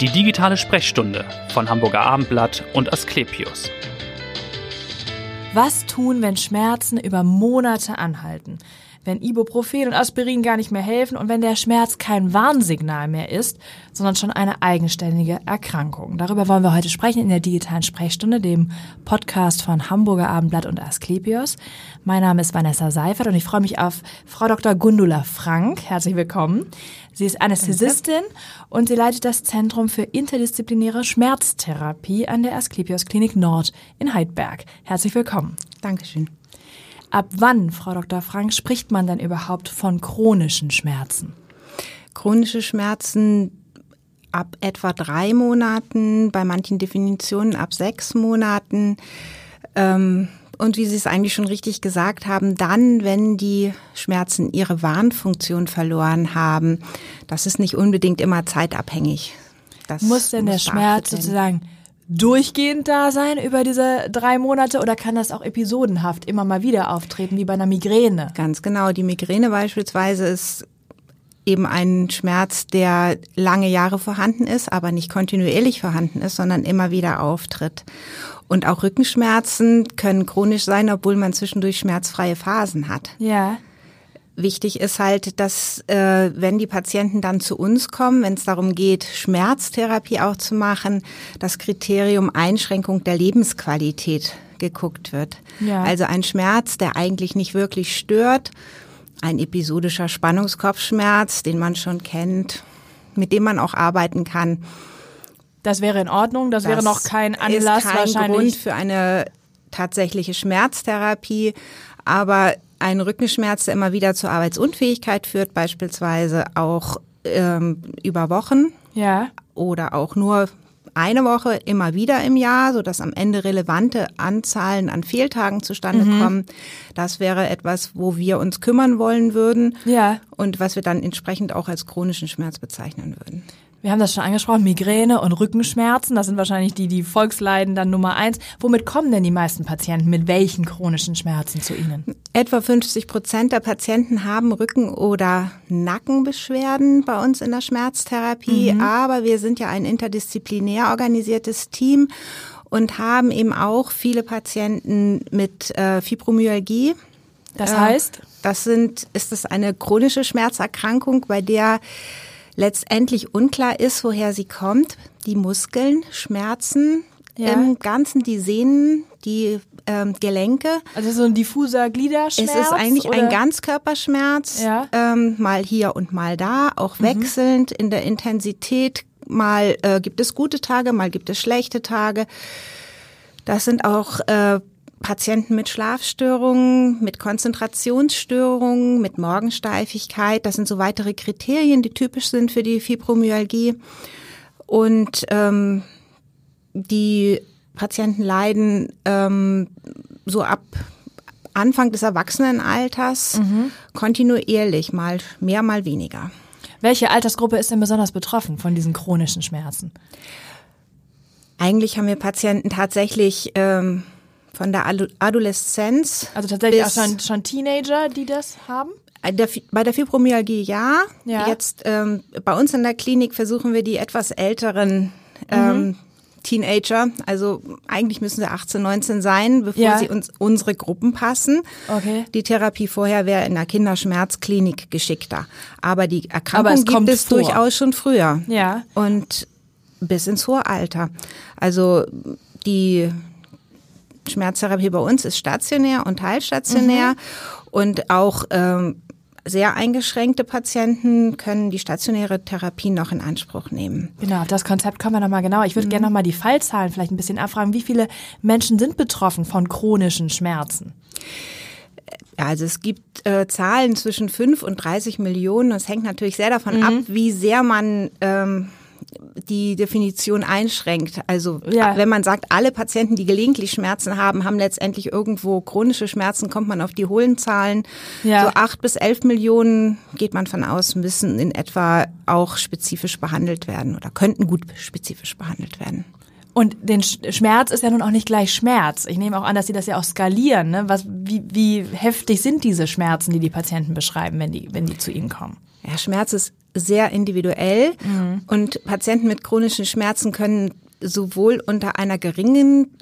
Die digitale Sprechstunde von Hamburger Abendblatt und Asklepios. Was tun, wenn Schmerzen über Monate anhalten? Wenn Ibuprofen und Aspirin gar nicht mehr helfen und wenn der Schmerz kein Warnsignal mehr ist, sondern schon eine eigenständige Erkrankung. Darüber wollen wir heute sprechen in der digitalen Sprechstunde, dem Podcast von Hamburger Abendblatt und Asklepios. Mein Name ist Vanessa Seifert und ich freue mich auf Frau Dr. Gundula Frank. Herzlich willkommen. Sie ist Anästhesistin und sie leitet das Zentrum für interdisziplinäre Schmerztherapie an der Asklepios Klinik Nord in Heidberg. Herzlich willkommen. Dankeschön. Ab wann, Frau Dr. Frank, spricht man denn überhaupt von chronischen Schmerzen? Chronische Schmerzen ab etwa drei Monaten, bei manchen Definitionen ab sechs Monaten. Ähm, und wie Sie es eigentlich schon richtig gesagt haben, dann, wenn die Schmerzen ihre Warnfunktion verloren haben, das ist nicht unbedingt immer zeitabhängig. Das muss denn der Schmerz sozusagen durchgehend da sein über diese drei Monate oder kann das auch episodenhaft immer mal wieder auftreten, wie bei einer Migräne? Ganz genau. Die Migräne beispielsweise ist eben ein Schmerz, der lange Jahre vorhanden ist, aber nicht kontinuierlich vorhanden ist, sondern immer wieder auftritt. Und auch Rückenschmerzen können chronisch sein, obwohl man zwischendurch schmerzfreie Phasen hat. Ja. Wichtig ist halt, dass äh, wenn die Patienten dann zu uns kommen, wenn es darum geht, Schmerztherapie auch zu machen, das Kriterium Einschränkung der Lebensqualität geguckt wird. Ja. Also ein Schmerz, der eigentlich nicht wirklich stört, ein episodischer Spannungskopfschmerz, den man schon kennt, mit dem man auch arbeiten kann. Das wäre in Ordnung, das, das wäre noch kein Anlass ist kein wahrscheinlich. Grund für eine tatsächliche Schmerztherapie, aber ein Rückenschmerz, der immer wieder zur Arbeitsunfähigkeit führt, beispielsweise auch ähm, über Wochen. Ja. Oder auch nur eine Woche immer wieder im Jahr, so dass am Ende relevante Anzahlen an Fehltagen zustande mhm. kommen. Das wäre etwas, wo wir uns kümmern wollen würden. Ja. Und was wir dann entsprechend auch als chronischen Schmerz bezeichnen würden. Wir haben das schon angesprochen, Migräne und Rückenschmerzen, das sind wahrscheinlich die, die Volksleiden dann Nummer eins. Womit kommen denn die meisten Patienten mit welchen chronischen Schmerzen zu Ihnen? Etwa 50 Prozent der Patienten haben Rücken- oder Nackenbeschwerden bei uns in der Schmerztherapie, mhm. aber wir sind ja ein interdisziplinär organisiertes Team und haben eben auch viele Patienten mit äh, Fibromyalgie. Das heißt? Äh, das sind, ist es eine chronische Schmerzerkrankung, bei der letztendlich unklar ist, woher sie kommt. Die Muskeln, Schmerzen, ja. im Ganzen die Sehnen, die ähm, Gelenke. Also so ein diffuser Gliederschmerz? Es ist eigentlich oder? ein Ganzkörperschmerz, ja. ähm, mal hier und mal da, auch mhm. wechselnd in der Intensität. Mal äh, gibt es gute Tage, mal gibt es schlechte Tage. Das sind auch äh, Patienten mit Schlafstörungen, mit Konzentrationsstörungen, mit Morgensteifigkeit. Das sind so weitere Kriterien, die typisch sind für die Fibromyalgie. Und ähm, die Patienten leiden ähm, so ab Anfang des Erwachsenenalters mhm. kontinuierlich, mal mehr, mal weniger. Welche Altersgruppe ist denn besonders betroffen von diesen chronischen Schmerzen? Eigentlich haben wir Patienten tatsächlich ähm, von der Adoleszenz. Also tatsächlich auch schon, schon Teenager, die das haben? Äh, bei der Fibromyalgie ja. ja. Jetzt ähm, bei uns in der Klinik versuchen wir die etwas älteren ähm, mhm. Teenager, also eigentlich müssen sie 18, 19 sein, bevor ja. sie uns unsere Gruppen passen. Okay. Die Therapie vorher wäre in der Kinderschmerzklinik geschickter. Aber die Erkrankung Aber gibt es vor. durchaus schon früher. Ja. Und bis ins hohe Alter. Also die Schmerztherapie bei uns ist stationär und teilstationär mhm. und auch ähm, sehr eingeschränkte Patienten können die stationäre Therapie noch in Anspruch nehmen. Genau, auf das Konzept kommen wir nochmal genau. Ich würde mhm. gerne nochmal die Fallzahlen vielleicht ein bisschen abfragen. Wie viele Menschen sind betroffen von chronischen Schmerzen? Also es gibt äh, Zahlen zwischen 5 und 30 Millionen. Das hängt natürlich sehr davon mhm. ab, wie sehr man ähm, die Definition einschränkt. Also ja. wenn man sagt, alle Patienten, die gelegentlich Schmerzen haben, haben letztendlich irgendwo chronische Schmerzen, kommt man auf die hohlen Zahlen. Ja. So acht bis elf Millionen geht man von aus, müssen in etwa auch spezifisch behandelt werden oder könnten gut spezifisch behandelt werden. Und den Schmerz ist ja nun auch nicht gleich Schmerz. Ich nehme auch an, dass Sie das ja auch skalieren. Ne? Was, wie, wie heftig sind diese Schmerzen, die die Patienten beschreiben, wenn die, wenn die zu Ihnen kommen? Ja, Schmerz ist sehr individuell mhm. und Patienten mit chronischen Schmerzen können sowohl unter einer geringen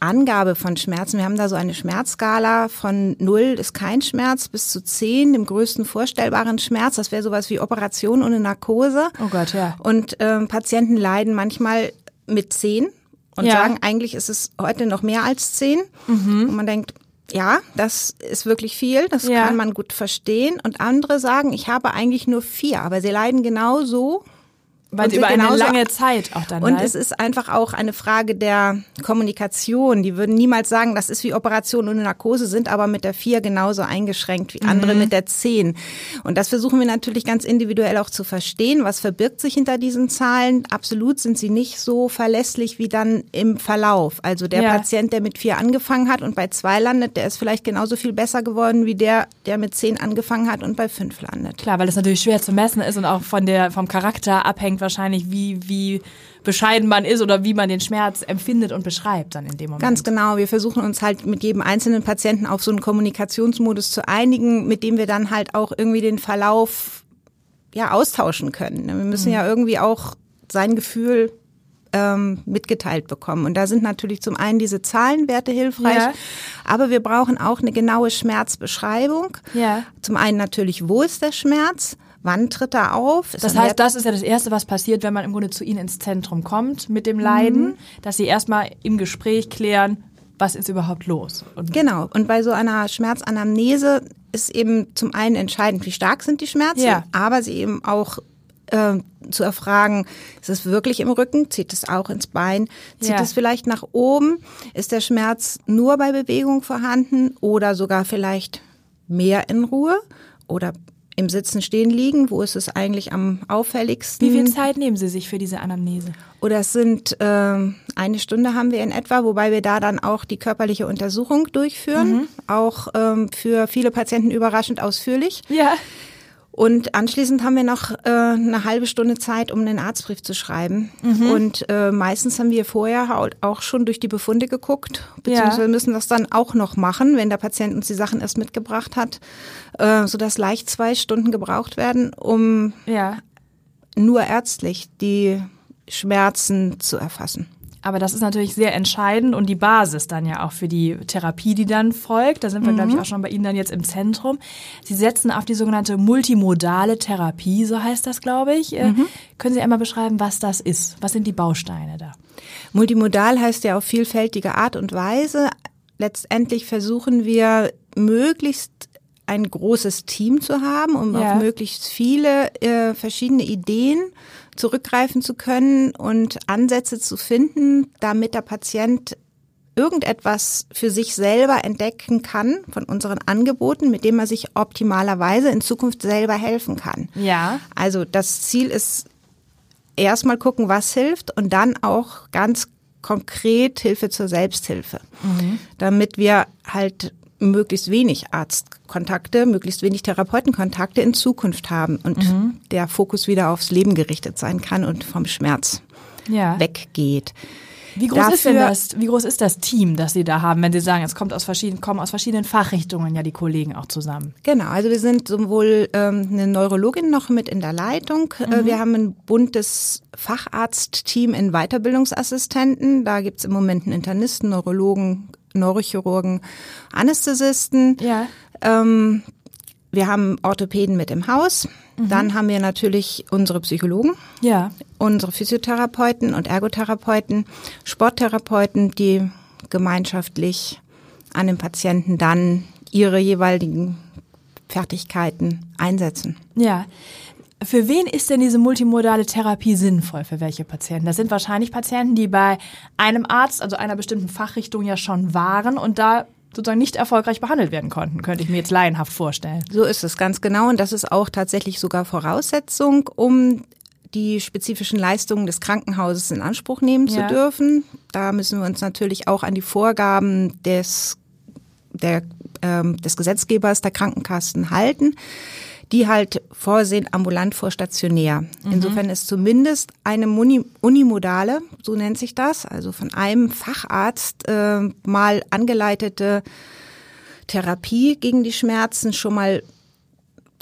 Angabe von Schmerzen. Wir haben da so eine Schmerzskala von 0 ist kein Schmerz bis zu 10, dem größten vorstellbaren Schmerz. Das wäre sowas wie Operation ohne Narkose. Oh Gott, ja. Und ähm, Patienten leiden manchmal mit 10 und ja. sagen, eigentlich ist es heute noch mehr als 10. Mhm. Und man denkt, ja, das ist wirklich viel, das ja. kann man gut verstehen. Und andere sagen, ich habe eigentlich nur vier, aber sie leiden genauso weil sie über eine lange Zeit auch dann. Und halt. es ist einfach auch eine Frage der Kommunikation. Die würden niemals sagen, das ist wie Operation ohne Narkose, sind aber mit der vier genauso eingeschränkt wie andere mhm. mit der zehn. Und das versuchen wir natürlich ganz individuell auch zu verstehen. Was verbirgt sich hinter diesen Zahlen? Absolut sind sie nicht so verlässlich wie dann im Verlauf. Also der ja. Patient, der mit vier angefangen hat und bei zwei landet, der ist vielleicht genauso viel besser geworden wie der, der mit zehn angefangen hat und bei fünf landet. Klar, weil es natürlich schwer zu messen ist und auch von der, vom Charakter abhängt wahrscheinlich, wie, wie bescheiden man ist oder wie man den Schmerz empfindet und beschreibt dann in dem Moment. Ganz genau. Wir versuchen uns halt mit jedem einzelnen Patienten auf so einen Kommunikationsmodus zu einigen, mit dem wir dann halt auch irgendwie den Verlauf ja austauschen können. Wir müssen mhm. ja irgendwie auch sein Gefühl ähm, mitgeteilt bekommen. Und da sind natürlich zum einen diese Zahlenwerte hilfreich, ja. aber wir brauchen auch eine genaue Schmerzbeschreibung. Ja. Zum einen natürlich, wo ist der Schmerz? Wann tritt er auf? Ist das heißt, das ist ja das Erste, was passiert, wenn man im Grunde zu Ihnen ins Zentrum kommt mit dem Leiden, mhm. dass Sie erstmal im Gespräch klären, was ist überhaupt los? Und genau. Und bei so einer Schmerzanamnese ist eben zum einen entscheidend, wie stark sind die Schmerzen, ja. aber sie eben auch äh, zu erfragen, ist es wirklich im Rücken? Zieht es auch ins Bein? Zieht ja. es vielleicht nach oben? Ist der Schmerz nur bei Bewegung vorhanden oder sogar vielleicht mehr in Ruhe? Oder im Sitzen stehen liegen, wo ist es eigentlich am auffälligsten? Wie viel Zeit nehmen Sie sich für diese Anamnese? Oder es sind äh, eine Stunde haben wir in etwa, wobei wir da dann auch die körperliche Untersuchung durchführen, mhm. auch ähm, für viele Patienten überraschend ausführlich. Ja. Und anschließend haben wir noch äh, eine halbe Stunde Zeit, um einen Arztbrief zu schreiben. Mhm. Und äh, meistens haben wir vorher auch schon durch die Befunde geguckt, beziehungsweise ja. müssen das dann auch noch machen, wenn der Patient uns die Sachen erst mitgebracht hat, äh, sodass leicht zwei Stunden gebraucht werden, um ja. nur ärztlich die Schmerzen zu erfassen. Aber das ist natürlich sehr entscheidend und die Basis dann ja auch für die Therapie, die dann folgt. Da sind wir, mhm. glaube ich, auch schon bei Ihnen dann jetzt im Zentrum. Sie setzen auf die sogenannte multimodale Therapie, so heißt das, glaube ich. Äh, mhm. Können Sie einmal beschreiben, was das ist? Was sind die Bausteine da? Multimodal heißt ja auf vielfältige Art und Weise. Letztendlich versuchen wir möglichst ein großes Team zu haben, um ja. auf möglichst viele äh, verschiedene Ideen zurückgreifen zu können und Ansätze zu finden, damit der Patient irgendetwas für sich selber entdecken kann von unseren Angeboten, mit dem er sich optimalerweise in Zukunft selber helfen kann. Ja. Also das Ziel ist erstmal gucken, was hilft und dann auch ganz konkret Hilfe zur Selbsthilfe, mhm. damit wir halt möglichst wenig Arztkontakte, möglichst wenig Therapeutenkontakte in Zukunft haben und mhm. der Fokus wieder aufs Leben gerichtet sein kann und vom Schmerz ja. weggeht. Wie groß Dafür, ist denn das? Wie groß ist das Team, das Sie da haben, wenn Sie sagen, es kommt aus verschiedenen, kommen aus verschiedenen Fachrichtungen ja die Kollegen auch zusammen? Genau, also wir sind sowohl ähm, eine Neurologin noch mit in der Leitung. Äh, mhm. wir haben ein buntes Facharztteam in Weiterbildungsassistenten. Da gibt's im Moment einen Internisten, Neurologen, Neurochirurgen, Anästhesisten. Ja. Ähm, wir haben Orthopäden mit im Haus. Mhm. Dann haben wir natürlich unsere Psychologen, ja. unsere Physiotherapeuten und Ergotherapeuten, Sporttherapeuten, die gemeinschaftlich an den Patienten dann ihre jeweiligen Fertigkeiten einsetzen. Ja. Für wen ist denn diese multimodale Therapie sinnvoll? Für welche Patienten? Das sind wahrscheinlich Patienten, die bei einem Arzt, also einer bestimmten Fachrichtung ja schon waren und da sozusagen nicht erfolgreich behandelt werden konnten, könnte ich mir jetzt laienhaft vorstellen. So ist es ganz genau und das ist auch tatsächlich sogar Voraussetzung, um die spezifischen Leistungen des Krankenhauses in Anspruch nehmen ja. zu dürfen. Da müssen wir uns natürlich auch an die Vorgaben des, der, ähm, des Gesetzgebers der Krankenkassen halten die halt vorsehen ambulant vor stationär. Mhm. Insofern ist zumindest eine Muni unimodale, so nennt sich das, also von einem Facharzt äh, mal angeleitete Therapie gegen die Schmerzen schon mal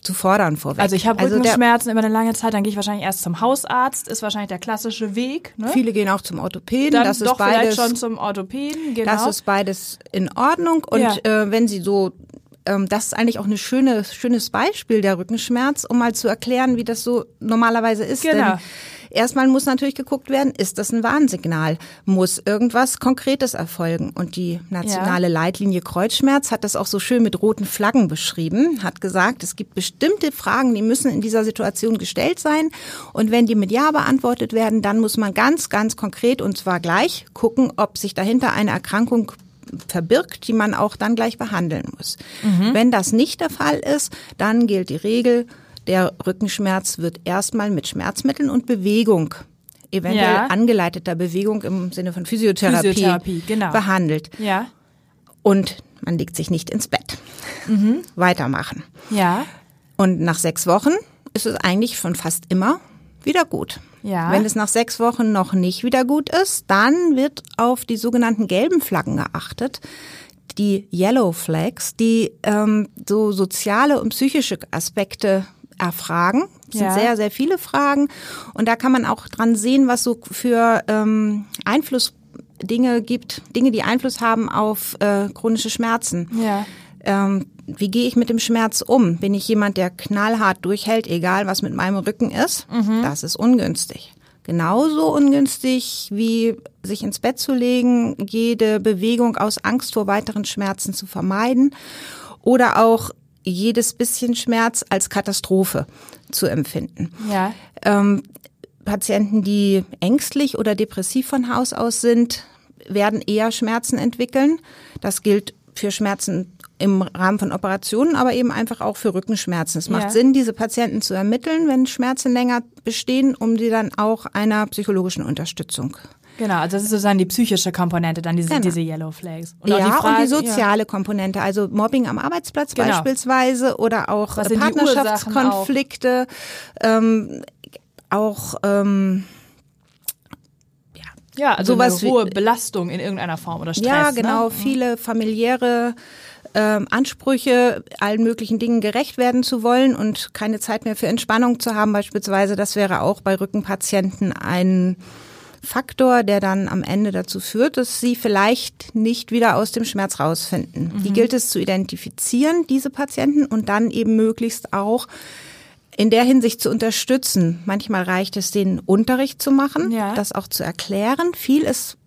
zu fordern vorweg. Also ich habe also Rückenschmerzen über eine lange Zeit, dann gehe ich wahrscheinlich erst zum Hausarzt, ist wahrscheinlich der klassische Weg. Ne? Viele gehen auch zum Orthopäden. Dann das doch ist beides, vielleicht schon zum Orthopäden, genau. Das ist beides in Ordnung und ja. äh, wenn Sie so ähm, das ist eigentlich auch ein schöne, schönes Beispiel der Rückenschmerz, um mal zu erklären, wie das so normalerweise ist. Genau. Denn erstmal muss natürlich geguckt werden, ist das ein Warnsignal? Muss irgendwas Konkretes erfolgen? Und die nationale ja. Leitlinie Kreuzschmerz hat das auch so schön mit roten Flaggen beschrieben, hat gesagt, es gibt bestimmte Fragen, die müssen in dieser Situation gestellt sein. Und wenn die mit Ja beantwortet werden, dann muss man ganz, ganz konkret und zwar gleich gucken, ob sich dahinter eine Erkrankung verbirgt, die man auch dann gleich behandeln muss. Mhm. Wenn das nicht der Fall ist, dann gilt die Regel, der Rückenschmerz wird erstmal mit Schmerzmitteln und Bewegung eventuell ja. angeleiteter Bewegung im Sinne von Physiotherapie, Physiotherapie genau. behandelt. Ja. Und man legt sich nicht ins Bett. Mhm. Weitermachen. Ja. Und nach sechs Wochen ist es eigentlich schon fast immer wieder gut. Ja. Wenn es nach sechs Wochen noch nicht wieder gut ist, dann wird auf die sogenannten gelben Flaggen geachtet. Die Yellow Flags, die ähm, so soziale und psychische Aspekte erfragen. Das ja. sind sehr, sehr viele Fragen. Und da kann man auch dran sehen, was so für ähm, Einfluss Dinge gibt, Dinge, die Einfluss haben auf äh, chronische Schmerzen. Ja. Ähm, wie gehe ich mit dem Schmerz um? Bin ich jemand, der knallhart durchhält, egal was mit meinem Rücken ist? Mhm. Das ist ungünstig. Genauso ungünstig wie sich ins Bett zu legen, jede Bewegung aus Angst vor weiteren Schmerzen zu vermeiden oder auch jedes bisschen Schmerz als Katastrophe zu empfinden. Ja. Ähm, Patienten, die ängstlich oder depressiv von Haus aus sind, werden eher Schmerzen entwickeln. Das gilt für Schmerzen im Rahmen von Operationen, aber eben einfach auch für Rückenschmerzen. Es macht ja. Sinn, diese Patienten zu ermitteln, wenn Schmerzen länger bestehen, um sie dann auch einer psychologischen Unterstützung Genau, also das ist sozusagen die psychische Komponente, dann diese, genau. diese Yellow Flags. Und ja, die Frage, und die soziale ja. Komponente, also Mobbing am Arbeitsplatz genau. beispielsweise oder auch Partnerschaftskonflikte, auch? Ähm, auch ähm, ja, also sowas eine hohe Belastung in irgendeiner Form oder Stress. Ja, genau, ne? viele familiäre ähm, Ansprüche, allen möglichen Dingen gerecht werden zu wollen und keine Zeit mehr für Entspannung zu haben beispielsweise. Das wäre auch bei Rückenpatienten ein Faktor, der dann am Ende dazu führt, dass sie vielleicht nicht wieder aus dem Schmerz rausfinden. Mhm. Die gilt es zu identifizieren, diese Patienten, und dann eben möglichst auch in der Hinsicht zu unterstützen. Manchmal reicht es, den Unterricht zu machen, ja. das auch zu erklären. Viel ist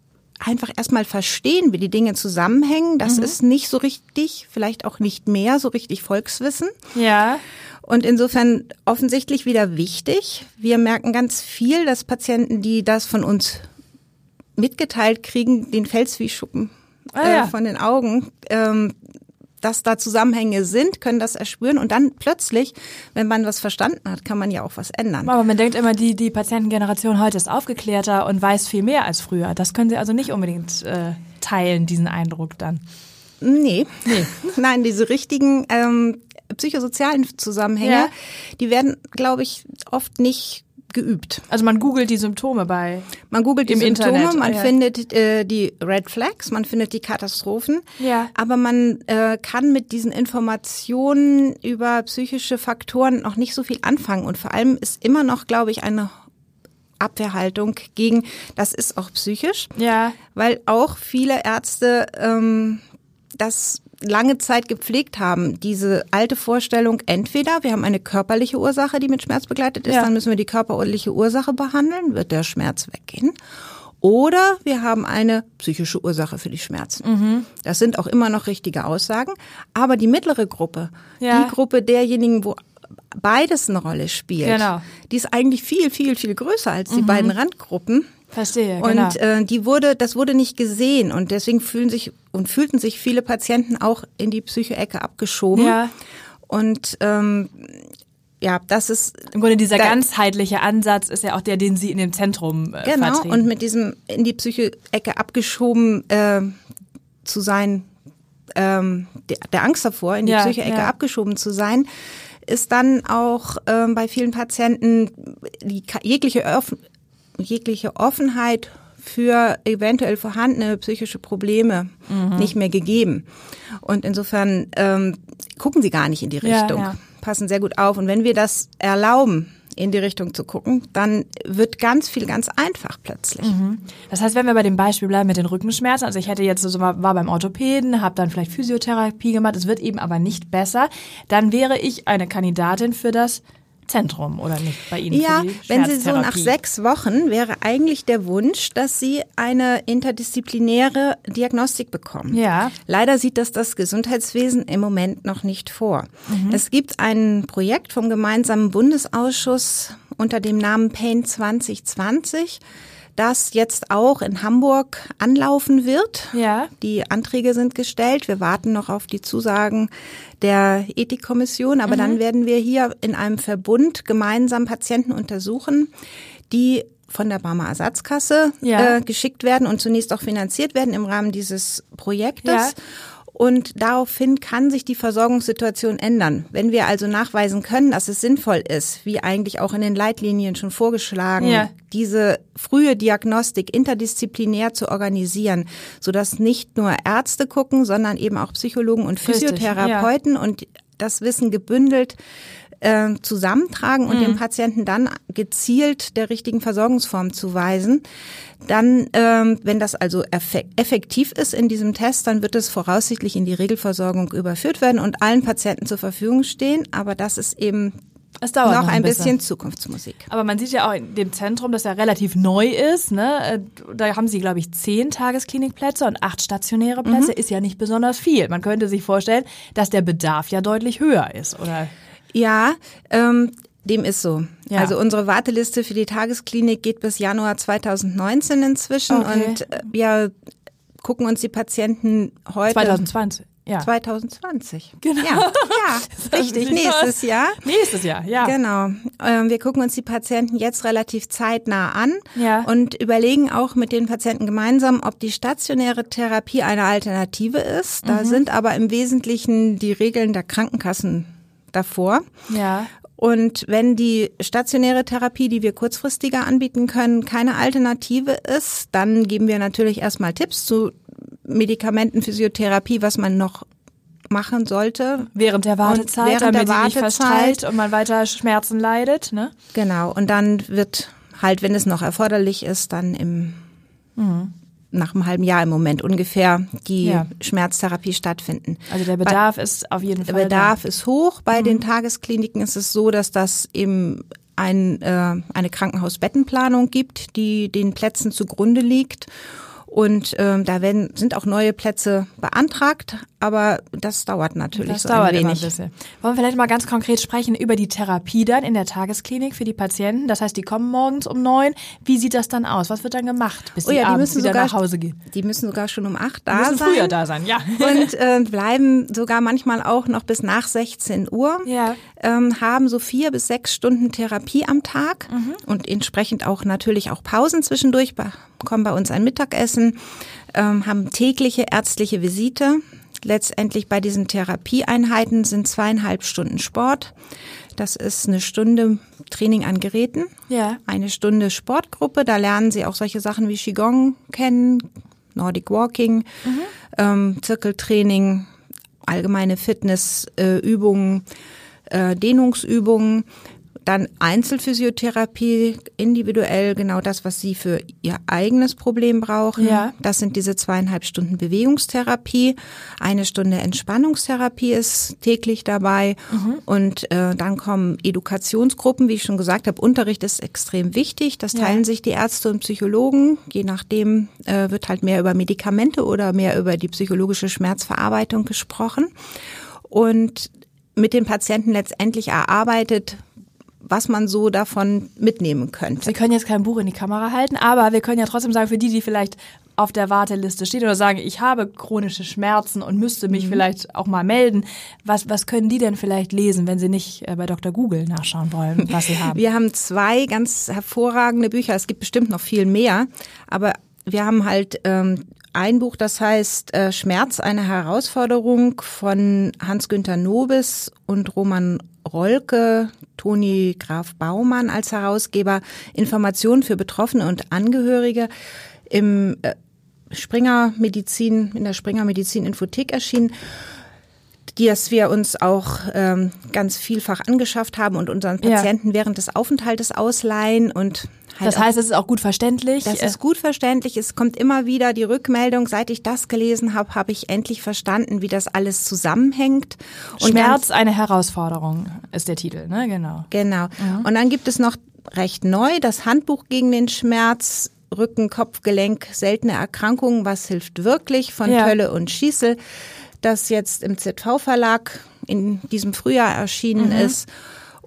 einfach erstmal verstehen, wie die Dinge zusammenhängen. Das mhm. ist nicht so richtig, vielleicht auch nicht mehr so richtig Volkswissen. Ja. Und insofern offensichtlich wieder wichtig. Wir merken ganz viel, dass Patienten, die das von uns mitgeteilt kriegen, den Fels wie Schuppen ah, äh, ja. von den Augen. Ähm, dass da Zusammenhänge sind, können das erspüren und dann plötzlich, wenn man was verstanden hat, kann man ja auch was ändern. Aber man denkt immer, die, die Patientengeneration heute ist aufgeklärter und weiß viel mehr als früher. Das können Sie also nicht unbedingt äh, teilen, diesen Eindruck dann. Nee. nee. Nein, diese richtigen ähm, psychosozialen Zusammenhänge, ja. die werden, glaube ich, oft nicht geübt. Also man googelt die Symptome bei. Man googelt die Symptome, Internet. man ja. findet äh, die Red Flags, man findet die Katastrophen. Ja. Aber man äh, kann mit diesen Informationen über psychische Faktoren noch nicht so viel anfangen. Und vor allem ist immer noch, glaube ich, eine Abwehrhaltung gegen, das ist auch psychisch. Ja. Weil auch viele Ärzte ähm, das lange Zeit gepflegt haben, diese alte Vorstellung, entweder wir haben eine körperliche Ursache, die mit Schmerz begleitet ist, ja. dann müssen wir die körperliche Ursache behandeln, wird der Schmerz weggehen. Oder wir haben eine psychische Ursache für die Schmerzen. Mhm. Das sind auch immer noch richtige Aussagen. Aber die mittlere Gruppe, ja. die Gruppe derjenigen, wo beides eine Rolle spielt, genau. die ist eigentlich viel, viel, viel größer als die mhm. beiden Randgruppen. Verstehe. Und genau. äh, die wurde, das wurde nicht gesehen und deswegen fühlen sich und fühlten sich viele Patienten auch in die Psychoecke abgeschoben. Ja. Und ähm, ja, das ist im Grunde dieser da, ganzheitliche Ansatz ist ja auch der, den Sie in dem Zentrum äh, genau vertreten. und mit diesem in die Psychoecke abgeschoben äh, zu sein, ähm, der, der Angst davor, in die ja, Psychoecke ja. abgeschoben zu sein, ist dann auch ähm, bei vielen Patienten die jegliche jegliche Offenheit für eventuell vorhandene psychische Probleme mhm. nicht mehr gegeben. Und insofern ähm, gucken sie gar nicht in die Richtung. Ja, ja. passen sehr gut auf. Und wenn wir das erlauben, in die Richtung zu gucken, dann wird ganz viel ganz einfach plötzlich. Mhm. Das heißt, wenn wir bei dem Beispiel bleiben mit den Rückenschmerzen, also ich hätte jetzt so war beim Orthopäden, habe dann vielleicht Physiotherapie gemacht, es wird eben aber nicht besser, dann wäre ich eine Kandidatin für das Zentrum oder nicht bei Ihnen? Ja, wenn Sie so nach sechs Wochen wäre eigentlich der Wunsch, dass Sie eine interdisziplinäre Diagnostik bekommen. Ja. Leider sieht das das Gesundheitswesen im Moment noch nicht vor. Mhm. Es gibt ein Projekt vom gemeinsamen Bundesausschuss unter dem Namen Pain 2020 das jetzt auch in Hamburg anlaufen wird. Ja. Die Anträge sind gestellt. Wir warten noch auf die Zusagen der Ethikkommission, aber mhm. dann werden wir hier in einem Verbund gemeinsam Patienten untersuchen, die von der Barmer Ersatzkasse ja. äh, geschickt werden und zunächst auch finanziert werden im Rahmen dieses Projektes. Ja. Und daraufhin kann sich die Versorgungssituation ändern. Wenn wir also nachweisen können, dass es sinnvoll ist, wie eigentlich auch in den Leitlinien schon vorgeschlagen, ja. diese frühe Diagnostik interdisziplinär zu organisieren, sodass nicht nur Ärzte gucken, sondern eben auch Psychologen und Physiotherapeuten ja. und das Wissen gebündelt äh, zusammentragen und mhm. dem Patienten dann gezielt der richtigen Versorgungsform zuweisen. Dann, ähm, wenn das also effektiv ist in diesem Test, dann wird es voraussichtlich in die Regelversorgung überführt werden und allen Patienten zur Verfügung stehen. Aber das ist eben es dauert noch, noch ein, ein bisschen. bisschen Zukunftsmusik. Aber man sieht ja auch in dem Zentrum, das ja relativ neu ist. Ne? Äh, da haben sie, glaube ich, zehn Tagesklinikplätze und acht stationäre Plätze. Mhm. Ist ja nicht besonders viel. Man könnte sich vorstellen, dass der Bedarf ja deutlich höher ist, oder? Ja, ähm, dem ist so. Ja. Also unsere Warteliste für die Tagesklinik geht bis Januar 2019 inzwischen okay. und äh, wir gucken uns die Patienten heute 2020. Ja. 2020. Genau. Ja, ja richtig. Nächstes Jahr. Nächstes Jahr, ja. Genau. Ähm, wir gucken uns die Patienten jetzt relativ zeitnah an ja. und überlegen auch mit den Patienten gemeinsam, ob die stationäre Therapie eine Alternative ist. Da mhm. sind aber im Wesentlichen die Regeln der Krankenkassen davor. Ja. Und wenn die stationäre Therapie, die wir kurzfristiger anbieten können, keine Alternative ist, dann geben wir natürlich erstmal Tipps zu Medikamentenphysiotherapie, was man noch machen sollte. Während der Wartezeit, während damit der Wartezeit. nicht verstreicht und man weiter Schmerzen leidet. Ne? Genau. Und dann wird halt, wenn es noch erforderlich ist, dann im mhm nach einem halben Jahr im Moment ungefähr die ja. Schmerztherapie stattfinden. Also der Bedarf Bei, ist auf jeden Fall. Der Bedarf da. ist hoch. Bei mhm. den Tageskliniken ist es so, dass das eben ein, äh, eine Krankenhausbettenplanung gibt, die den Plätzen zugrunde liegt. Und ähm, da werden, sind auch neue Plätze beantragt, aber das dauert natürlich das so dauert ein wenig. Immer ein bisschen. Wollen wir vielleicht mal ganz konkret sprechen über die Therapie dann in der Tagesklinik für die Patienten? Das heißt, die kommen morgens um neun. Wie sieht das dann aus? Was wird dann gemacht, bis oh ja, die, abends wieder sogar, nach Hause gehen? Die müssen sogar schon um acht da die müssen sein. früher da sein, ja. Und äh, bleiben sogar manchmal auch noch bis nach 16 Uhr. Ja. Ähm, haben so vier bis sechs Stunden Therapie am Tag mhm. und entsprechend auch natürlich auch Pausen zwischendurch. Kommen bei uns ein Mittagessen, ähm, haben tägliche ärztliche Visite letztendlich bei diesen Therapieeinheiten sind zweieinhalb Stunden Sport. Das ist eine Stunde Training an Geräten, ja. eine Stunde Sportgruppe. Da lernen Sie auch solche Sachen wie Qigong kennen, Nordic Walking, mhm. ähm, Zirkeltraining, allgemeine Fitnessübungen, äh, äh, Dehnungsübungen. Dann Einzelphysiotherapie, individuell genau das, was Sie für Ihr eigenes Problem brauchen. Ja. Das sind diese zweieinhalb Stunden Bewegungstherapie. Eine Stunde Entspannungstherapie ist täglich dabei. Mhm. Und äh, dann kommen Edukationsgruppen, wie ich schon gesagt habe. Unterricht ist extrem wichtig. Das teilen ja. sich die Ärzte und Psychologen. Je nachdem äh, wird halt mehr über Medikamente oder mehr über die psychologische Schmerzverarbeitung gesprochen. Und mit den Patienten letztendlich erarbeitet, was man so davon mitnehmen könnte. Sie können jetzt kein Buch in die Kamera halten, aber wir können ja trotzdem sagen, für die, die vielleicht auf der Warteliste stehen oder sagen, ich habe chronische Schmerzen und müsste mich mhm. vielleicht auch mal melden. Was, was können die denn vielleicht lesen, wenn sie nicht äh, bei Dr. Google nachschauen wollen, was sie haben? Wir haben zwei ganz hervorragende Bücher. Es gibt bestimmt noch viel mehr, aber wir haben halt ähm, ein Buch, das heißt äh, Schmerz, eine Herausforderung von Hans-Günther Nobis und Roman Rolke, Toni Graf Baumann als Herausgeber, Informationen für Betroffene und Angehörige im äh, Springer Medizin, in der Springer Medizin Infothek erschienen. Dass wir uns auch ähm, ganz vielfach angeschafft haben und unseren Patienten ja. während des Aufenthaltes ausleihen und Halt das heißt, es ist auch gut verständlich. Das ist gut verständlich. Es kommt immer wieder die Rückmeldung, seit ich das gelesen habe, habe ich endlich verstanden, wie das alles zusammenhängt. Und Schmerz eine Herausforderung ist der Titel, ne? Genau. Genau. Mhm. Und dann gibt es noch recht neu das Handbuch gegen den Schmerz. Rücken, Kopf, Gelenk, seltene Erkrankungen, was hilft wirklich von ja. Tölle und Schießel, das jetzt im ZV-Verlag in diesem Frühjahr erschienen mhm. ist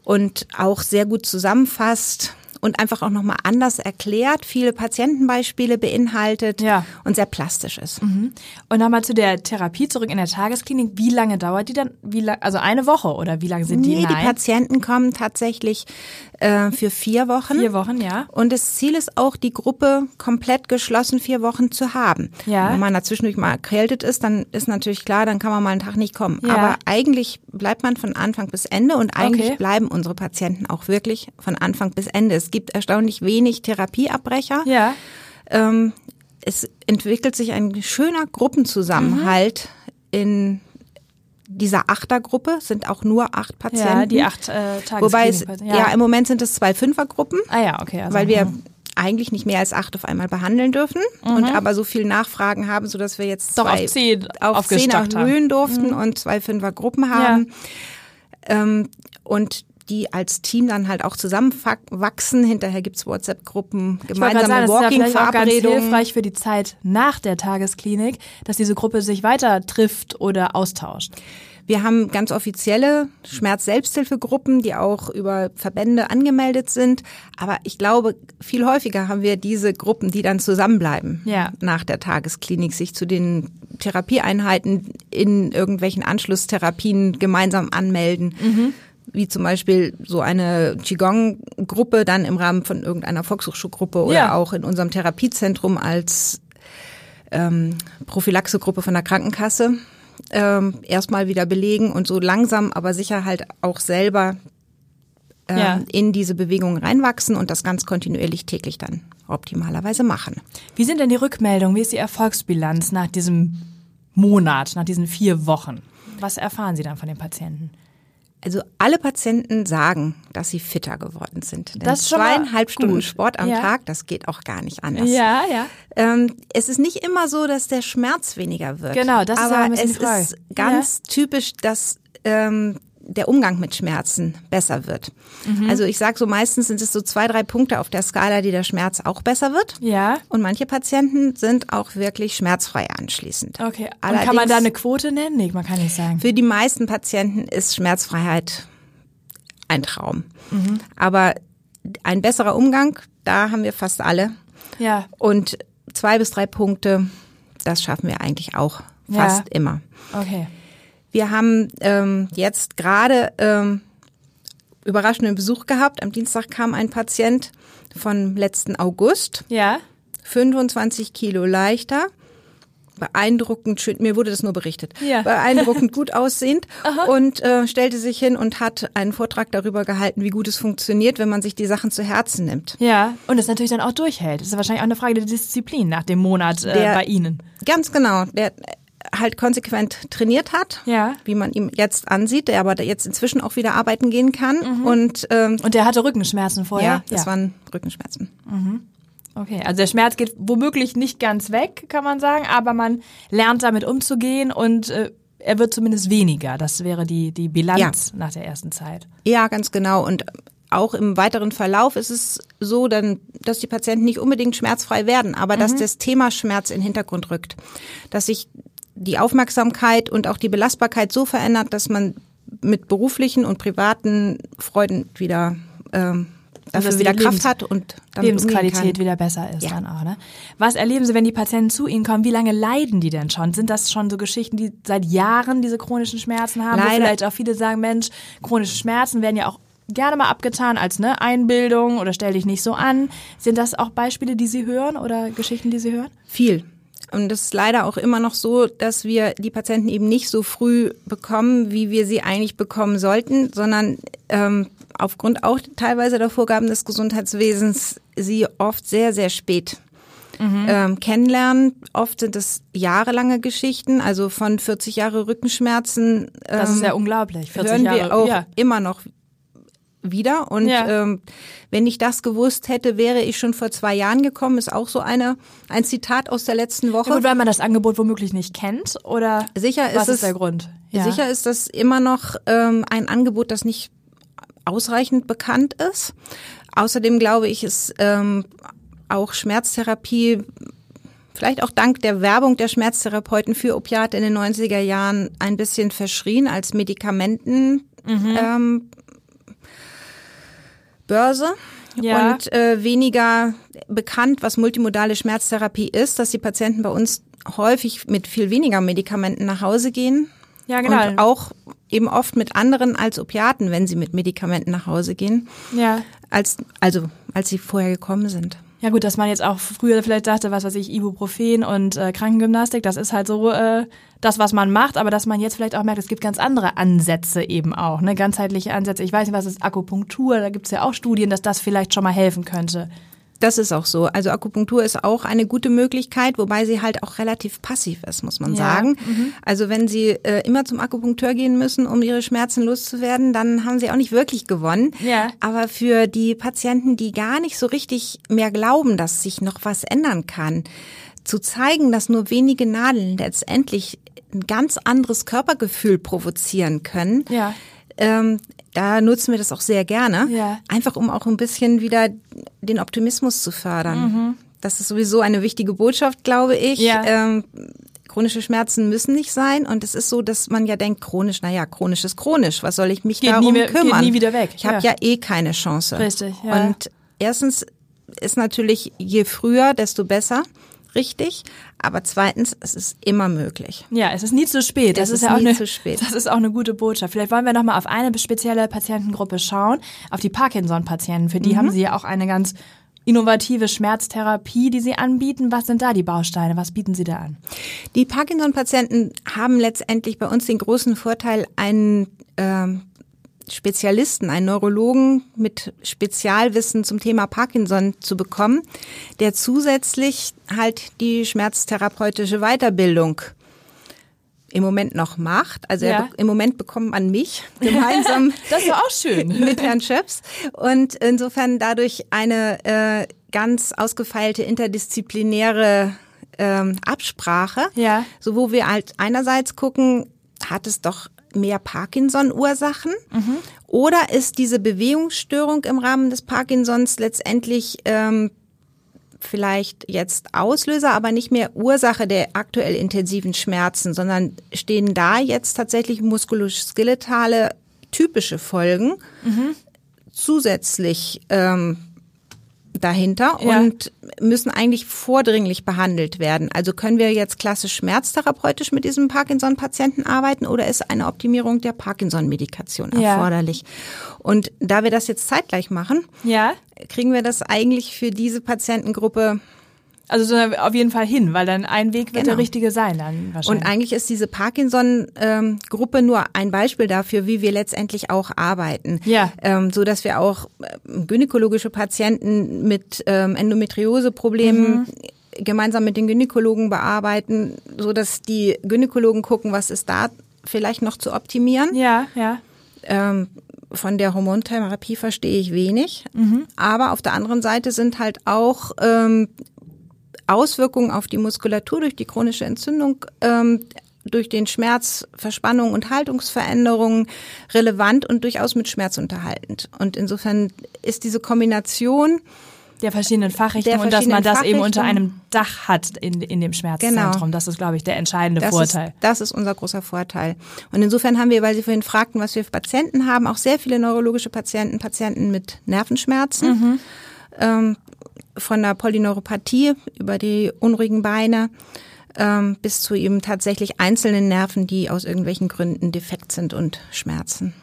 und auch sehr gut zusammenfasst, und einfach auch nochmal anders erklärt, viele Patientenbeispiele beinhaltet ja. und sehr plastisch ist. Mhm. Und nochmal zu der Therapie zurück in der Tagesklinik. Wie lange dauert die dann? Wie lang, also eine Woche oder wie lange sind die? Nee, die Patienten kommen tatsächlich äh, für vier Wochen. Vier Wochen, ja. Und das Ziel ist auch, die Gruppe komplett geschlossen vier Wochen zu haben. Ja. Wenn man dazwischendurch mal erkältet ist, dann ist natürlich klar, dann kann man mal einen Tag nicht kommen. Ja. Aber eigentlich bleibt man von Anfang bis Ende und eigentlich okay. bleiben unsere Patienten auch wirklich von Anfang bis Ende. Es gibt erstaunlich wenig Therapieabbrecher. Ja. Ähm, es entwickelt sich ein schöner Gruppenzusammenhalt mhm. in dieser Achtergruppe sind auch nur acht Patienten. Ja, die acht äh, Wobei es, ja. ja. im Moment sind es zwei Fünfergruppen. Ah ja, okay. Also, weil wir mhm. eigentlich nicht mehr als acht auf einmal behandeln dürfen mhm. und aber so viel Nachfragen haben, so dass wir jetzt Doch, zwei auf zehn, auf zehn erhöhen durften mhm. und zwei Fünfergruppen haben. Ja. Ähm, und die als Team dann halt auch zusammenwachsen. Hinterher gibt's WhatsApp-Gruppen, gemeinsame Walking-Verabredungen. Das ist hilfreich für die Zeit nach der Tagesklinik, dass diese Gruppe sich weiter trifft oder austauscht. Wir haben ganz offizielle Schmerz-Selbsthilfegruppen, die auch über Verbände angemeldet sind. Aber ich glaube, viel häufiger haben wir diese Gruppen, die dann zusammenbleiben ja. nach der Tagesklinik, sich zu den Therapieeinheiten in irgendwelchen Anschlusstherapien gemeinsam anmelden. Mhm wie zum Beispiel so eine Qigong-Gruppe dann im Rahmen von irgendeiner Volkshochschulgruppe oder ja. auch in unserem Therapiezentrum als ähm, Prophylaxegruppe von der Krankenkasse ähm, erstmal wieder belegen und so langsam, aber sicher halt auch selber ähm, ja. in diese Bewegung reinwachsen und das ganz kontinuierlich täglich dann optimalerweise machen. Wie sind denn die Rückmeldungen? Wie ist die Erfolgsbilanz nach diesem Monat, nach diesen vier Wochen? Was erfahren Sie dann von den Patienten? Also alle Patienten sagen, dass sie fitter geworden sind. Denn das zweieinhalb Stunden Sport am ja. Tag, das geht auch gar nicht anders. Ja, ja. Ähm, es ist nicht immer so, dass der Schmerz weniger wird. Genau, das aber ist aber es ist ganz ja. typisch, dass ähm, der Umgang mit Schmerzen besser wird. Mhm. Also ich sage so, meistens sind es so zwei, drei Punkte auf der Skala, die der Schmerz auch besser wird. Ja. Und manche Patienten sind auch wirklich schmerzfrei anschließend. Okay. Und kann man da eine Quote nennen? Nee, man kann nicht sagen. Für die meisten Patienten ist Schmerzfreiheit ein Traum. Mhm. Aber ein besserer Umgang, da haben wir fast alle. Ja. Und zwei bis drei Punkte, das schaffen wir eigentlich auch fast ja. immer. Okay. Wir haben ähm, jetzt gerade ähm, überraschenden Besuch gehabt. Am Dienstag kam ein Patient von letzten August. Ja. 25 Kilo leichter. Beeindruckend schön, mir wurde das nur berichtet, ja. beeindruckend gut aussehend und äh, stellte sich hin und hat einen Vortrag darüber gehalten, wie gut es funktioniert, wenn man sich die Sachen zu Herzen nimmt. Ja, und es natürlich dann auch durchhält. Das ist wahrscheinlich auch eine Frage der Disziplin nach dem Monat äh, der, bei Ihnen. Ganz genau. Der halt konsequent trainiert hat, ja. wie man ihm jetzt ansieht, der aber jetzt inzwischen auch wieder arbeiten gehen kann. Mhm. Und, ähm, und der hatte Rückenschmerzen vorher? Ja, das ja. waren Rückenschmerzen. Mhm. Okay, also der Schmerz geht womöglich nicht ganz weg, kann man sagen, aber man lernt damit umzugehen und äh, er wird zumindest weniger. Das wäre die, die Bilanz ja. nach der ersten Zeit. Ja, ganz genau. Und auch im weiteren Verlauf ist es so, dann, dass die Patienten nicht unbedingt schmerzfrei werden, aber mhm. dass das Thema Schmerz in den Hintergrund rückt. Dass sich die Aufmerksamkeit und auch die Belastbarkeit so verändert, dass man mit beruflichen und privaten Freuden wieder ähm, dafür wieder Kraft Lebens hat und Lebensqualität wieder besser ist ja. dann auch. Ne? Was erleben Sie, wenn die Patienten zu Ihnen kommen? Wie lange leiden die denn schon? Sind das schon so Geschichten, die seit Jahren diese chronischen Schmerzen haben? Leider. Wo vielleicht auch viele sagen, Mensch, chronische Schmerzen werden ja auch gerne mal abgetan als ne Einbildung oder stell dich nicht so an. Sind das auch Beispiele, die Sie hören oder Geschichten, die Sie hören? Viel. Und es ist leider auch immer noch so, dass wir die Patienten eben nicht so früh bekommen, wie wir sie eigentlich bekommen sollten, sondern ähm, aufgrund auch teilweise der Vorgaben des Gesundheitswesens sie oft sehr, sehr spät mhm. ähm, kennenlernen. Oft sind es jahrelange Geschichten, also von 40 Jahre Rückenschmerzen. Ähm, das ist ja unglaublich. 40 hören Jahre, wir auch ja. immer noch wieder. Und ja. ähm, wenn ich das gewusst hätte, wäre ich schon vor zwei Jahren gekommen. Ist auch so eine ein Zitat aus der letzten Woche. Ja, gut, weil man das Angebot womöglich nicht kennt oder sicher was ist, ist der Grund? Ja. Sicher ist das immer noch ähm, ein Angebot, das nicht ausreichend bekannt ist. Außerdem glaube ich, ist ähm, auch Schmerztherapie vielleicht auch dank der Werbung der Schmerztherapeuten für Opiate in den 90er Jahren ein bisschen verschrien als Medikamenten. Mhm. Ähm, Börse ja. und äh, weniger bekannt, was multimodale Schmerztherapie ist, dass die Patienten bei uns häufig mit viel weniger Medikamenten nach Hause gehen. Ja, genau. Und auch eben oft mit anderen als Opiaten, wenn sie mit Medikamenten nach Hause gehen. Ja. Als, also, als sie vorher gekommen sind. Ja gut, dass man jetzt auch früher vielleicht dachte, was weiß ich, Ibuprofen und äh, Krankengymnastik, das ist halt so äh, das, was man macht, aber dass man jetzt vielleicht auch merkt, es gibt ganz andere Ansätze eben auch, ne, ganzheitliche Ansätze. Ich weiß nicht, was ist Akupunktur, da gibt es ja auch Studien, dass das vielleicht schon mal helfen könnte. Das ist auch so. Also Akupunktur ist auch eine gute Möglichkeit, wobei sie halt auch relativ passiv ist, muss man ja. sagen. Mhm. Also wenn Sie äh, immer zum Akupunkteur gehen müssen, um Ihre Schmerzen loszuwerden, dann haben Sie auch nicht wirklich gewonnen. Ja. Aber für die Patienten, die gar nicht so richtig mehr glauben, dass sich noch was ändern kann, zu zeigen, dass nur wenige Nadeln letztendlich ein ganz anderes Körpergefühl provozieren können, ja. ähm, da nutzen wir das auch sehr gerne. Ja. Einfach um auch ein bisschen wieder den Optimismus zu fördern. Mhm. Das ist sowieso eine wichtige Botschaft, glaube ich. Ja. Ähm, chronische Schmerzen müssen nicht sein. Und es ist so, dass man ja denkt, chronisch, naja, chronisch ist chronisch. Was soll ich mich geht darum nie mehr, kümmern? Geht nie wieder weg. Ich habe ja. ja eh keine Chance. Richtig, ja. Und erstens ist natürlich, je früher, desto besser richtig. Aber zweitens, es ist immer möglich. Ja, es ist nie zu spät. Das es ist, ist ja auch nie eine, zu spät. Das ist auch eine gute Botschaft. Vielleicht wollen wir noch mal auf eine spezielle Patientengruppe schauen, auf die Parkinson-Patienten. Für die mhm. haben Sie ja auch eine ganz innovative Schmerztherapie, die Sie anbieten. Was sind da die Bausteine? Was bieten Sie da an? Die Parkinson-Patienten haben letztendlich bei uns den großen Vorteil, einen ähm, Spezialisten, einen Neurologen mit Spezialwissen zum Thema Parkinson zu bekommen, der zusätzlich halt die schmerztherapeutische Weiterbildung im Moment noch macht. Also ja. im Moment bekommt man mich gemeinsam. das war auch schön. mit Herrn Schöps. Und insofern dadurch eine äh, ganz ausgefeilte interdisziplinäre ähm, Absprache. Ja. So wo wir halt einerseits gucken, hat es doch mehr Parkinson-Ursachen? Mhm. Oder ist diese Bewegungsstörung im Rahmen des Parkinsons letztendlich ähm, vielleicht jetzt Auslöser, aber nicht mehr Ursache der aktuell intensiven Schmerzen, sondern stehen da jetzt tatsächlich muskuloskeletale typische Folgen mhm. zusätzlich ähm, dahinter ja. und müssen eigentlich vordringlich behandelt werden. Also können wir jetzt klassisch schmerztherapeutisch mit diesem Parkinson-Patienten arbeiten oder ist eine Optimierung der Parkinson-Medikation erforderlich? Ja. Und da wir das jetzt zeitgleich machen, ja. kriegen wir das eigentlich für diese Patientengruppe also so auf jeden Fall hin, weil dann ein Weg wird genau. der richtige sein dann wahrscheinlich. Und eigentlich ist diese Parkinson-Gruppe ähm, nur ein Beispiel dafür, wie wir letztendlich auch arbeiten. Ja. Ähm, so dass wir auch äh, gynäkologische Patienten mit ähm, Endometrioseproblemen mhm gemeinsam mit den Gynäkologen bearbeiten, so dass die Gynäkologen gucken, was ist da vielleicht noch zu optimieren. Ja, ja. Ähm, von der Hormontherapie verstehe ich wenig. Mhm. Aber auf der anderen Seite sind halt auch ähm, Auswirkungen auf die Muskulatur durch die chronische Entzündung, ähm, durch den Schmerz, Verspannung und Haltungsveränderungen relevant und durchaus mit Schmerz unterhaltend. Und insofern ist diese Kombination der verschiedenen Fachrichtungen und dass man das eben unter einem Dach hat in, in dem Schmerzzentrum. Genau. Das ist, glaube ich, der entscheidende das Vorteil. Ist, das ist unser großer Vorteil. Und insofern haben wir, weil Sie vorhin fragten, was wir für Patienten haben, auch sehr viele neurologische Patienten, Patienten mit Nervenschmerzen. Mhm. Ähm, von der Polyneuropathie über die unruhigen Beine ähm, bis zu eben tatsächlich einzelnen Nerven, die aus irgendwelchen Gründen defekt sind und schmerzen.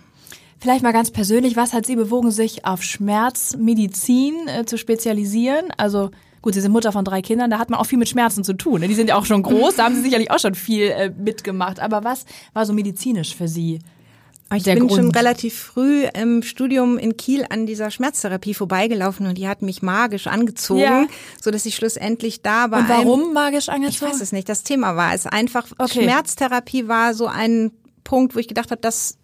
Vielleicht mal ganz persönlich, was hat Sie bewogen, sich auf Schmerzmedizin äh, zu spezialisieren? Also gut, Sie sind Mutter von drei Kindern, da hat man auch viel mit Schmerzen zu tun. Ne? Die sind ja auch schon groß, da haben Sie sicherlich auch schon viel äh, mitgemacht. Aber was war so medizinisch für Sie? Ich bin Grund. schon relativ früh im Studium in Kiel an dieser Schmerztherapie vorbeigelaufen und die hat mich magisch angezogen, ja. so dass ich schlussendlich da war. Und warum einem, magisch angezogen? Ich weiß es nicht. Das Thema war es einfach. Okay. Schmerztherapie war so ein Punkt, wo ich gedacht habe, das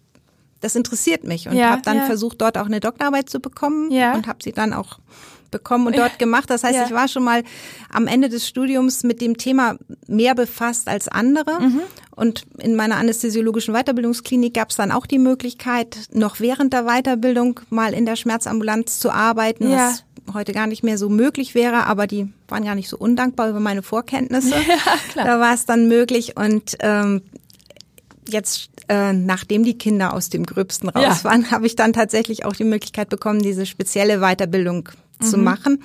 das interessiert mich und ja, habe dann ja. versucht, dort auch eine Doktorarbeit zu bekommen ja. und habe sie dann auch bekommen und dort gemacht. Das heißt, ja. ich war schon mal am Ende des Studiums mit dem Thema mehr befasst als andere. Mhm. Und in meiner anästhesiologischen Weiterbildungsklinik gab es dann auch die Möglichkeit, noch während der Weiterbildung mal in der Schmerzambulanz zu arbeiten, ja. was heute gar nicht mehr so möglich wäre, aber die waren gar nicht so undankbar über meine Vorkenntnisse. Ja, da war es dann möglich und ähm, jetzt, äh, nachdem die Kinder aus dem Gröbsten raus waren, ja. habe ich dann tatsächlich auch die Möglichkeit bekommen, diese spezielle Weiterbildung mhm. zu machen.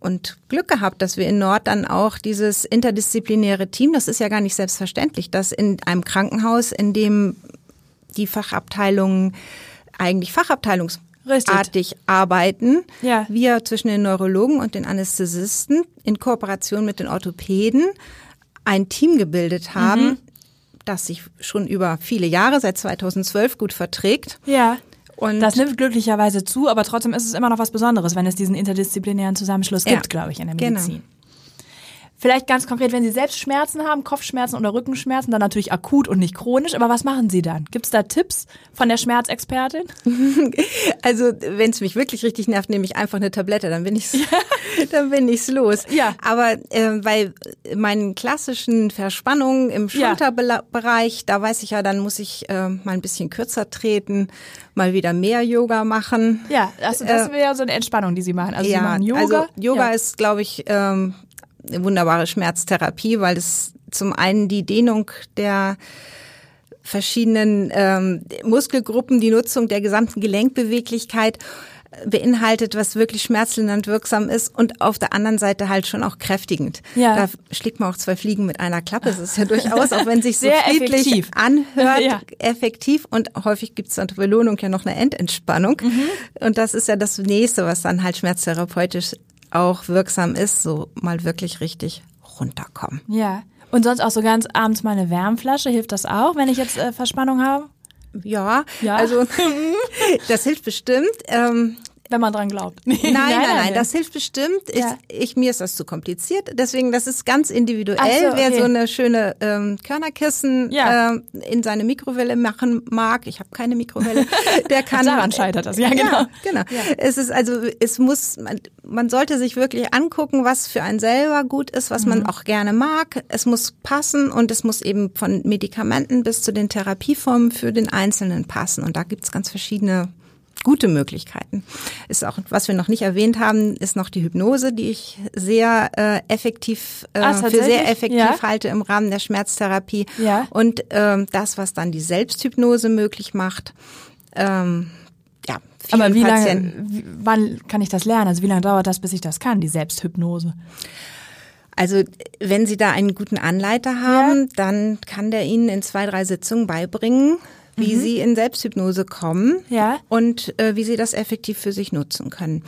Und Glück gehabt, dass wir in Nord dann auch dieses interdisziplinäre Team, das ist ja gar nicht selbstverständlich, dass in einem Krankenhaus, in dem die Fachabteilungen eigentlich Fachabteilungsartig Richtig. arbeiten. Ja. Wir zwischen den Neurologen und den Anästhesisten in Kooperation mit den Orthopäden ein Team gebildet haben, mhm das sich schon über viele Jahre, seit 2012, gut verträgt. Ja. Und das nimmt glücklicherweise zu, aber trotzdem ist es immer noch was Besonderes, wenn es diesen interdisziplinären Zusammenschluss gibt, ja. glaube ich, in der genau. Medizin. Genau. Vielleicht ganz konkret, wenn Sie selbst Schmerzen haben, Kopfschmerzen oder Rückenschmerzen, dann natürlich akut und nicht chronisch. Aber was machen Sie dann? Gibt es da Tipps von der Schmerzexpertin? Also wenn es mich wirklich richtig nervt, nehme ich einfach eine Tablette, dann bin ich's, dann bin ich's los. Ja. Aber äh, bei meinen klassischen Verspannungen im Schulterbereich, ja. da weiß ich ja, dann muss ich äh, mal ein bisschen kürzer treten, mal wieder mehr Yoga machen. Ja, also das äh, wäre ja so eine Entspannung, die Sie machen. Also ja, Sie machen Yoga. Also Yoga ja. ist, glaube ich, ähm, wunderbare Schmerztherapie, weil es zum einen die Dehnung der verschiedenen ähm, Muskelgruppen, die Nutzung der gesamten Gelenkbeweglichkeit beinhaltet, was wirklich schmerzlindernd wirksam ist und auf der anderen Seite halt schon auch kräftigend. Ja. Da schlägt man auch zwei Fliegen mit einer Klappe. Das ist ja durchaus, auch wenn sich so friedlich effektiv. anhört, ja. effektiv und häufig gibt es dann zur Belohnung ja noch eine Endentspannung. Mhm. Und das ist ja das nächste, was dann halt schmerztherapeutisch auch wirksam ist, so mal wirklich richtig runterkommen. Ja. Und sonst auch so ganz abends mal eine Wärmflasche, hilft das auch, wenn ich jetzt äh, Verspannung habe? Ja, ja, also das hilft bestimmt. Ähm, wenn man dran glaubt. nein, nein, nein, nein, das hilft bestimmt. Ja. Ich, ich, mir ist das zu kompliziert. Deswegen, das ist ganz individuell. So, okay. Wer so eine schöne ähm, Körnerkissen ja. ähm, in seine Mikrowelle machen mag, ich habe keine Mikrowelle, der kann. Daran scheitert das, ja, genau. Genau. Es ist also, es muss, man, man sollte sich wirklich angucken, was für einen selber gut ist, was mhm. man auch gerne mag. Es muss passen und es muss eben von Medikamenten bis zu den Therapieformen für den Einzelnen passen. Und da gibt's ganz verschiedene gute Möglichkeiten. Ist auch, was wir noch nicht erwähnt haben, ist noch die Hypnose, die ich sehr äh, effektiv, äh, ah, für sehr effektiv ja. halte im Rahmen der Schmerztherapie. Ja. Und ähm, das, was dann die Selbsthypnose möglich macht. Ähm, ja, Aber wie Patienten. lange, wie, wann kann ich das lernen? Also wie lange dauert das, bis ich das kann, die Selbsthypnose? Also wenn Sie da einen guten Anleiter haben, ja. dann kann der Ihnen in zwei, drei Sitzungen beibringen, wie mhm. sie in Selbsthypnose kommen ja. und äh, wie sie das effektiv für sich nutzen können.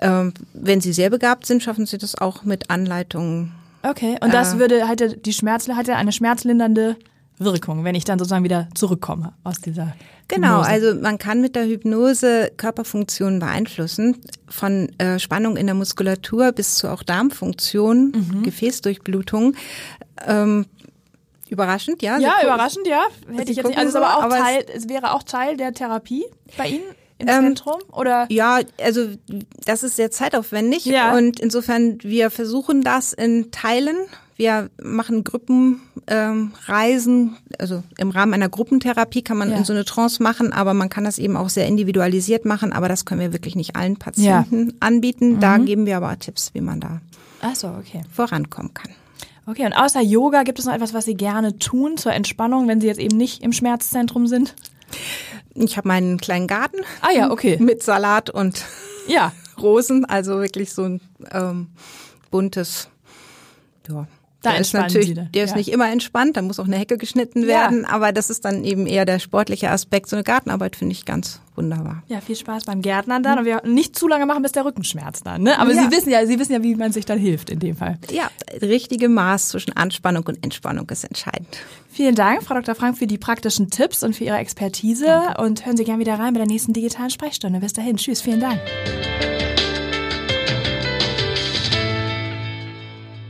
Ähm, wenn sie sehr begabt sind, schaffen sie das auch mit Anleitungen. Okay, und das äh, würde hatte die Schmerz hatte eine schmerzlindernde Wirkung, wenn ich dann sozusagen wieder zurückkomme aus dieser Genau, Hypnose. also man kann mit der Hypnose Körperfunktionen beeinflussen, von äh, Spannung in der Muskulatur bis zu auch Darmfunktion, mhm. Gefäßdurchblutung. Ähm, Überraschend, ja. Ja, überraschend, ja. Hätte ich jetzt nicht. Also es, aber auch aber Teil, es wäre auch Teil der Therapie bei Ihnen im ähm, Zentrum? Oder? Ja, also das ist sehr zeitaufwendig ja. und insofern wir versuchen das in Teilen. Wir machen Gruppenreisen, ähm, also im Rahmen einer Gruppentherapie kann man ja. in so eine Trance machen, aber man kann das eben auch sehr individualisiert machen, aber das können wir wirklich nicht allen Patienten ja. anbieten. Da mhm. geben wir aber Tipps, wie man da so, okay. vorankommen kann. Okay, und außer Yoga gibt es noch etwas, was Sie gerne tun zur Entspannung, wenn Sie jetzt eben nicht im Schmerzzentrum sind? Ich habe meinen kleinen Garten. Ah ja, okay. Mit Salat und ja. Rosen, also wirklich so ein ähm, buntes, ja, Da der ist natürlich, der ist ja. nicht immer entspannt, da muss auch eine Hecke geschnitten werden, ja. aber das ist dann eben eher der sportliche Aspekt. So eine Gartenarbeit finde ich ganz wunderbar. Ja, viel Spaß beim Gärtnern dann und wir nicht zu lange machen, bis der Rückenschmerz dann. Ne? Aber ja. Sie wissen ja, Sie wissen ja, wie man sich dann hilft in dem Fall. Ja, richtige Maß zwischen Anspannung und Entspannung ist entscheidend. Vielen Dank, Frau Dr. Frank, für die praktischen Tipps und für Ihre Expertise Danke. und hören Sie gerne wieder rein bei der nächsten digitalen Sprechstunde. Bis dahin, tschüss, vielen Dank.